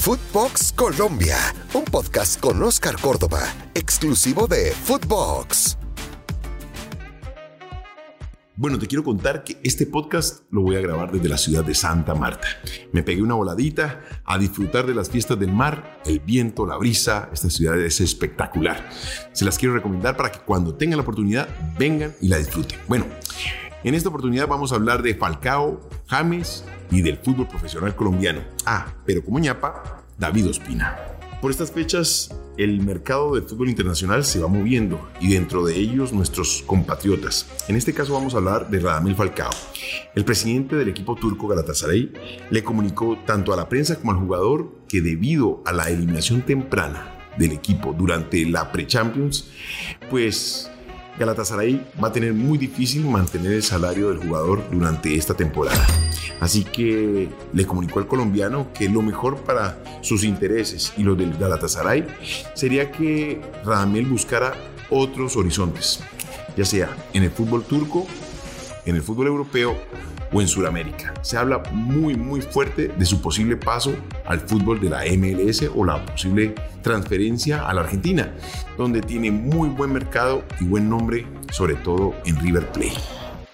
Footbox Colombia, un podcast con Oscar Córdoba, exclusivo de Footbox. Bueno, te quiero contar que este podcast lo voy a grabar desde la ciudad de Santa Marta. Me pegué una voladita a disfrutar de las fiestas del mar, el viento, la brisa. Esta ciudad es espectacular. Se las quiero recomendar para que cuando tengan la oportunidad vengan y la disfruten. Bueno, en esta oportunidad vamos a hablar de Falcao, James y del fútbol profesional colombiano. Ah, pero como ñapa, David Ospina. Por estas fechas, el mercado del fútbol internacional se va moviendo y dentro de ellos nuestros compatriotas. En este caso vamos a hablar de Radamel Falcao. El presidente del equipo turco Galatasaray le comunicó tanto a la prensa como al jugador que debido a la eliminación temprana del equipo durante la pre-Champions, pues Galatasaray va a tener muy difícil mantener el salario del jugador durante esta temporada. Así que le comunicó al colombiano que lo mejor para sus intereses y los del Galatasaray sería que Radamel buscara otros horizontes, ya sea en el fútbol turco, en el fútbol europeo o en Sudamérica. Se habla muy muy fuerte de su posible paso al fútbol de la MLS o la posible transferencia a la Argentina, donde tiene muy buen mercado y buen nombre, sobre todo en River Plate.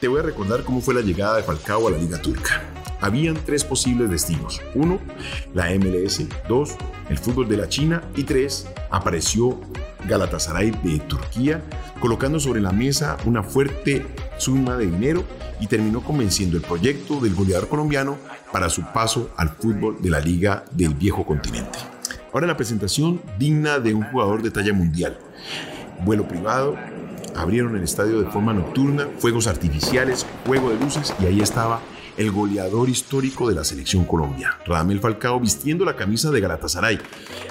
Te voy a recordar cómo fue la llegada de Falcao a la Liga Turca. Habían tres posibles destinos. Uno, la MLS. Dos, el fútbol de la China. Y tres, apareció Galatasaray de Turquía, colocando sobre la mesa una fuerte suma de dinero y terminó convenciendo el proyecto del goleador colombiano para su paso al fútbol de la Liga del Viejo Continente. Ahora la presentación digna de un jugador de talla mundial. Vuelo privado, abrieron el estadio de forma nocturna, fuegos artificiales, juego de luces y ahí estaba el goleador histórico de la selección Colombia, Radamel Falcao vistiendo la camisa de Galatasaray.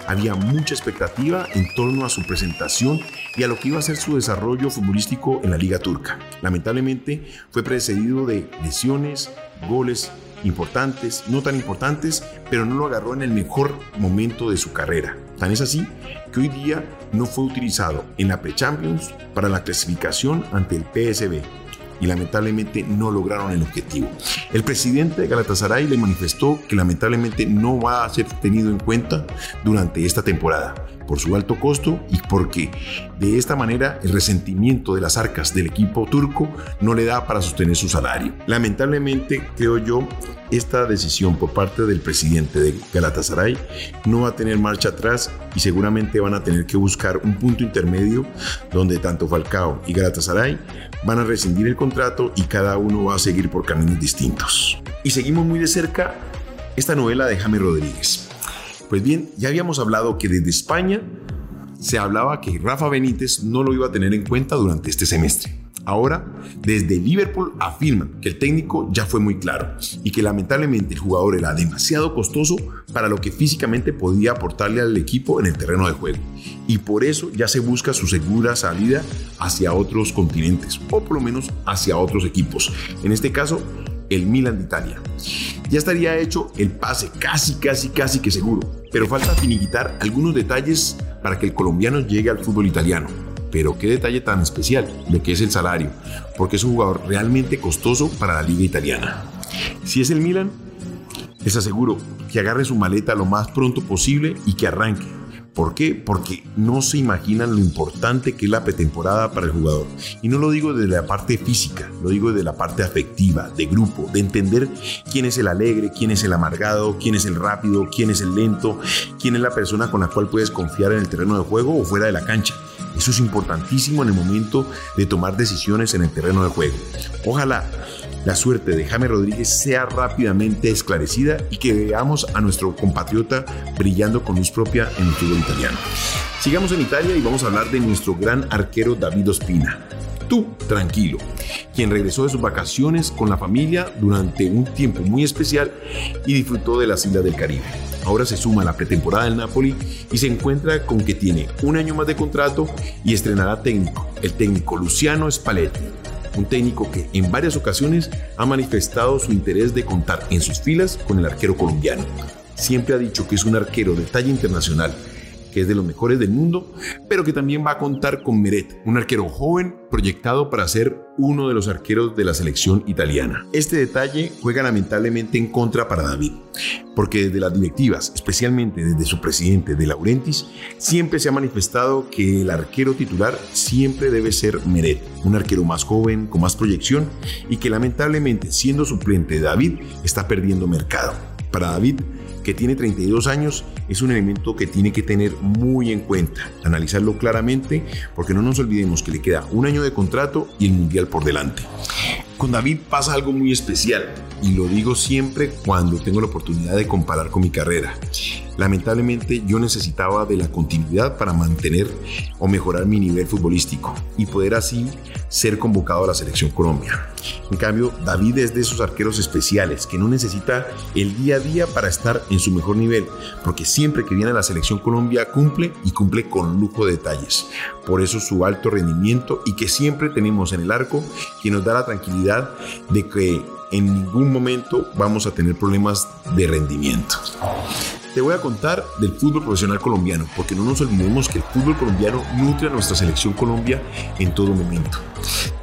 Había mucha expectativa en torno a su presentación y a lo que iba a ser su desarrollo futbolístico en la liga turca. Lamentablemente fue precedido de lesiones, goles importantes, no tan importantes, pero no lo agarró en el mejor momento de su carrera. Tan es así que hoy día no fue utilizado en la Pre-Champions para la clasificación ante el PSB y lamentablemente no lograron el objetivo. El presidente de Galatasaray le manifestó que lamentablemente no va a ser tenido en cuenta durante esta temporada por su alto costo y porque de esta manera el resentimiento de las arcas del equipo turco no le da para sostener su salario. Lamentablemente, creo yo, esta decisión por parte del presidente de Galatasaray no va a tener marcha atrás y seguramente van a tener que buscar un punto intermedio donde tanto Falcao y Galatasaray van a rescindir el contrato y cada uno va a seguir por caminos distintos. Y seguimos muy de cerca esta novela de Jaime Rodríguez. Pues bien, ya habíamos hablado que desde España se hablaba que Rafa Benítez no lo iba a tener en cuenta durante este semestre. Ahora, desde Liverpool afirman que el técnico ya fue muy claro y que lamentablemente el jugador era demasiado costoso para lo que físicamente podía aportarle al equipo en el terreno de juego. Y por eso ya se busca su segura salida hacia otros continentes o por lo menos hacia otros equipos. En este caso, el Milan de Italia. Ya estaría hecho el pase, casi, casi, casi que seguro, pero falta finiquitar algunos detalles para que el colombiano llegue al fútbol italiano. Pero qué detalle tan especial, lo que es el salario, porque es un jugador realmente costoso para la liga italiana. Si es el Milan, les aseguro que agarre su maleta lo más pronto posible y que arranque ¿Por qué? Porque no se imaginan lo importante que es la pretemporada para el jugador. Y no lo digo desde la parte física, lo digo desde la parte afectiva, de grupo, de entender quién es el alegre, quién es el amargado, quién es el rápido, quién es el lento, quién es la persona con la cual puedes confiar en el terreno de juego o fuera de la cancha. Eso es importantísimo en el momento de tomar decisiones en el terreno de juego. Ojalá la suerte de Jaime Rodríguez sea rápidamente esclarecida y que veamos a nuestro compatriota brillando con luz propia en el fútbol italiano. Sigamos en Italia y vamos a hablar de nuestro gran arquero David Ospina. Tú, tranquilo, quien regresó de sus vacaciones con la familia durante un tiempo muy especial y disfrutó de las islas del Caribe. Ahora se suma a la pretemporada del Napoli y se encuentra con que tiene un año más de contrato y estrenará técnico, el técnico Luciano Spalletti, un técnico que en varias ocasiones ha manifestado su interés de contar en sus filas con el arquero colombiano. Siempre ha dicho que es un arquero de talla internacional que es de los mejores del mundo, pero que también va a contar con Meret, un arquero joven proyectado para ser uno de los arqueros de la selección italiana. Este detalle juega lamentablemente en contra para David, porque desde las directivas, especialmente desde su presidente de Laurentis, siempre se ha manifestado que el arquero titular siempre debe ser Meret, un arquero más joven, con más proyección y que lamentablemente siendo suplente de David está perdiendo mercado. Para David, que tiene 32 años, es un elemento que tiene que tener muy en cuenta, analizarlo claramente, porque no nos olvidemos que le queda un año de contrato y el Mundial por delante. Con David pasa algo muy especial y lo digo siempre cuando tengo la oportunidad de comparar con mi carrera. Lamentablemente yo necesitaba de la continuidad para mantener o mejorar mi nivel futbolístico y poder así ser convocado a la selección Colombia. En cambio, David es de esos arqueros especiales que no necesita el día a día para estar en su mejor nivel, porque siempre que viene a la selección Colombia cumple y cumple con lujo de detalles. Por eso su alto rendimiento y que siempre tenemos en el arco que nos da la tranquilidad de que en ningún momento vamos a tener problemas de rendimiento. Te voy a contar del fútbol profesional colombiano, porque no nos olvidemos que el fútbol colombiano nutre a nuestra selección Colombia en todo momento.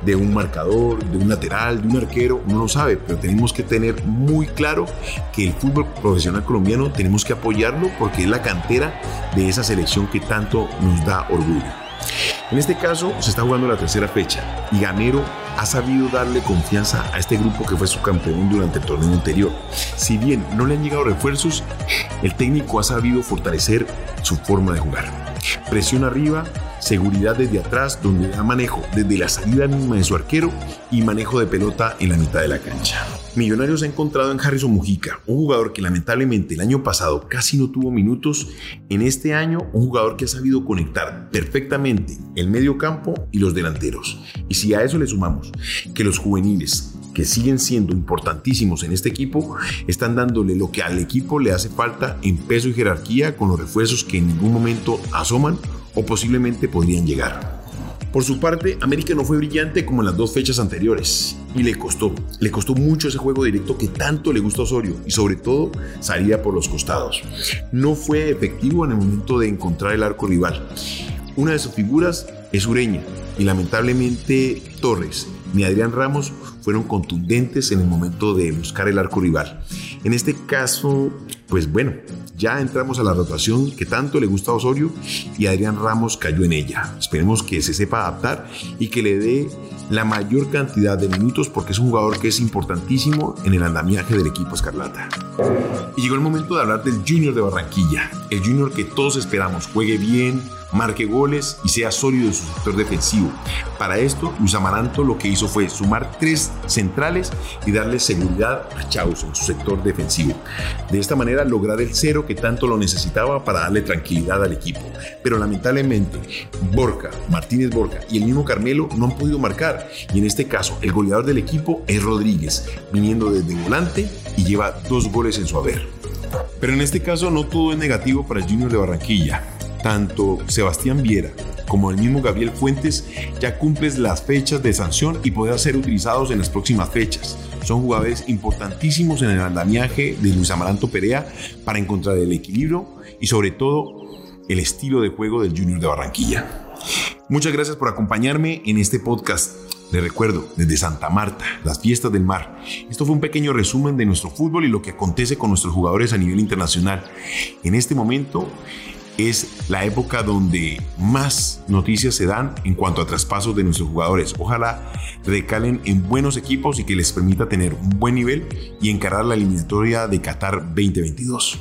De un marcador, de un lateral, de un arquero, no lo sabe, pero tenemos que tener muy claro que el fútbol profesional colombiano tenemos que apoyarlo porque es la cantera de esa selección que tanto nos da orgullo. En este caso se está jugando la tercera fecha y Gamero ha sabido darle confianza a este grupo que fue su campeón durante el torneo anterior. Si bien no le han llegado refuerzos, el técnico ha sabido fortalecer su forma de jugar. Presión arriba, seguridad desde atrás, donde da manejo desde la salida misma de su arquero y manejo de pelota en la mitad de la cancha. Millonarios ha encontrado en Harrison Mujica, un jugador que lamentablemente el año pasado casi no tuvo minutos, en este año un jugador que ha sabido conectar perfectamente el medio campo y los delanteros. Y si a eso le sumamos que los juveniles que siguen siendo importantísimos en este equipo, están dándole lo que al equipo le hace falta en peso y jerarquía con los refuerzos que en ningún momento asoman o posiblemente podrían llegar. Por su parte, América no fue brillante como en las dos fechas anteriores y le costó, le costó mucho ese juego directo que tanto le gusta a Osorio y sobre todo salía por los costados. No fue efectivo en el momento de encontrar el arco rival. Una de sus figuras es Ureña y lamentablemente Torres ni Adrián Ramos fueron contundentes en el momento de buscar el arco rival. En este caso, pues bueno, ya entramos a la rotación que tanto le gusta a Osorio y Adrián Ramos cayó en ella. Esperemos que se sepa adaptar y que le dé la mayor cantidad de minutos porque es un jugador que es importantísimo en el andamiaje del equipo Escarlata. Y llegó el momento de hablar del Junior de Barranquilla, el Junior que todos esperamos juegue bien, marque goles y sea sólido en su sector defensivo. Para esto, Luis Amaranto lo que hizo fue sumar tres centrales y darle seguridad a Chaus en su sector defensivo. De esta manera lograr el cero que tanto lo necesitaba para darle tranquilidad al equipo. Pero lamentablemente, Borca, Martínez Borca y el mismo Carmelo no han podido marcar. Y en este caso, el goleador del equipo es Rodríguez, viniendo desde volante y lleva dos goles en su haber. Pero en este caso no todo es negativo para el Junior de Barranquilla tanto Sebastián Viera como el mismo Gabriel Fuentes ya cumplen las fechas de sanción y podrán ser utilizados en las próximas fechas. Son jugadores importantísimos en el andamiaje de Luis Amaranto Perea para encontrar el equilibrio y sobre todo el estilo de juego del Junior de Barranquilla. Muchas gracias por acompañarme en este podcast. Les recuerdo, desde Santa Marta, las fiestas del mar. Esto fue un pequeño resumen de nuestro fútbol y lo que acontece con nuestros jugadores a nivel internacional. En este momento es la época donde más noticias se dan en cuanto a traspasos de nuestros jugadores. Ojalá recalen en buenos equipos y que les permita tener un buen nivel y encarar la eliminatoria de Qatar 2022.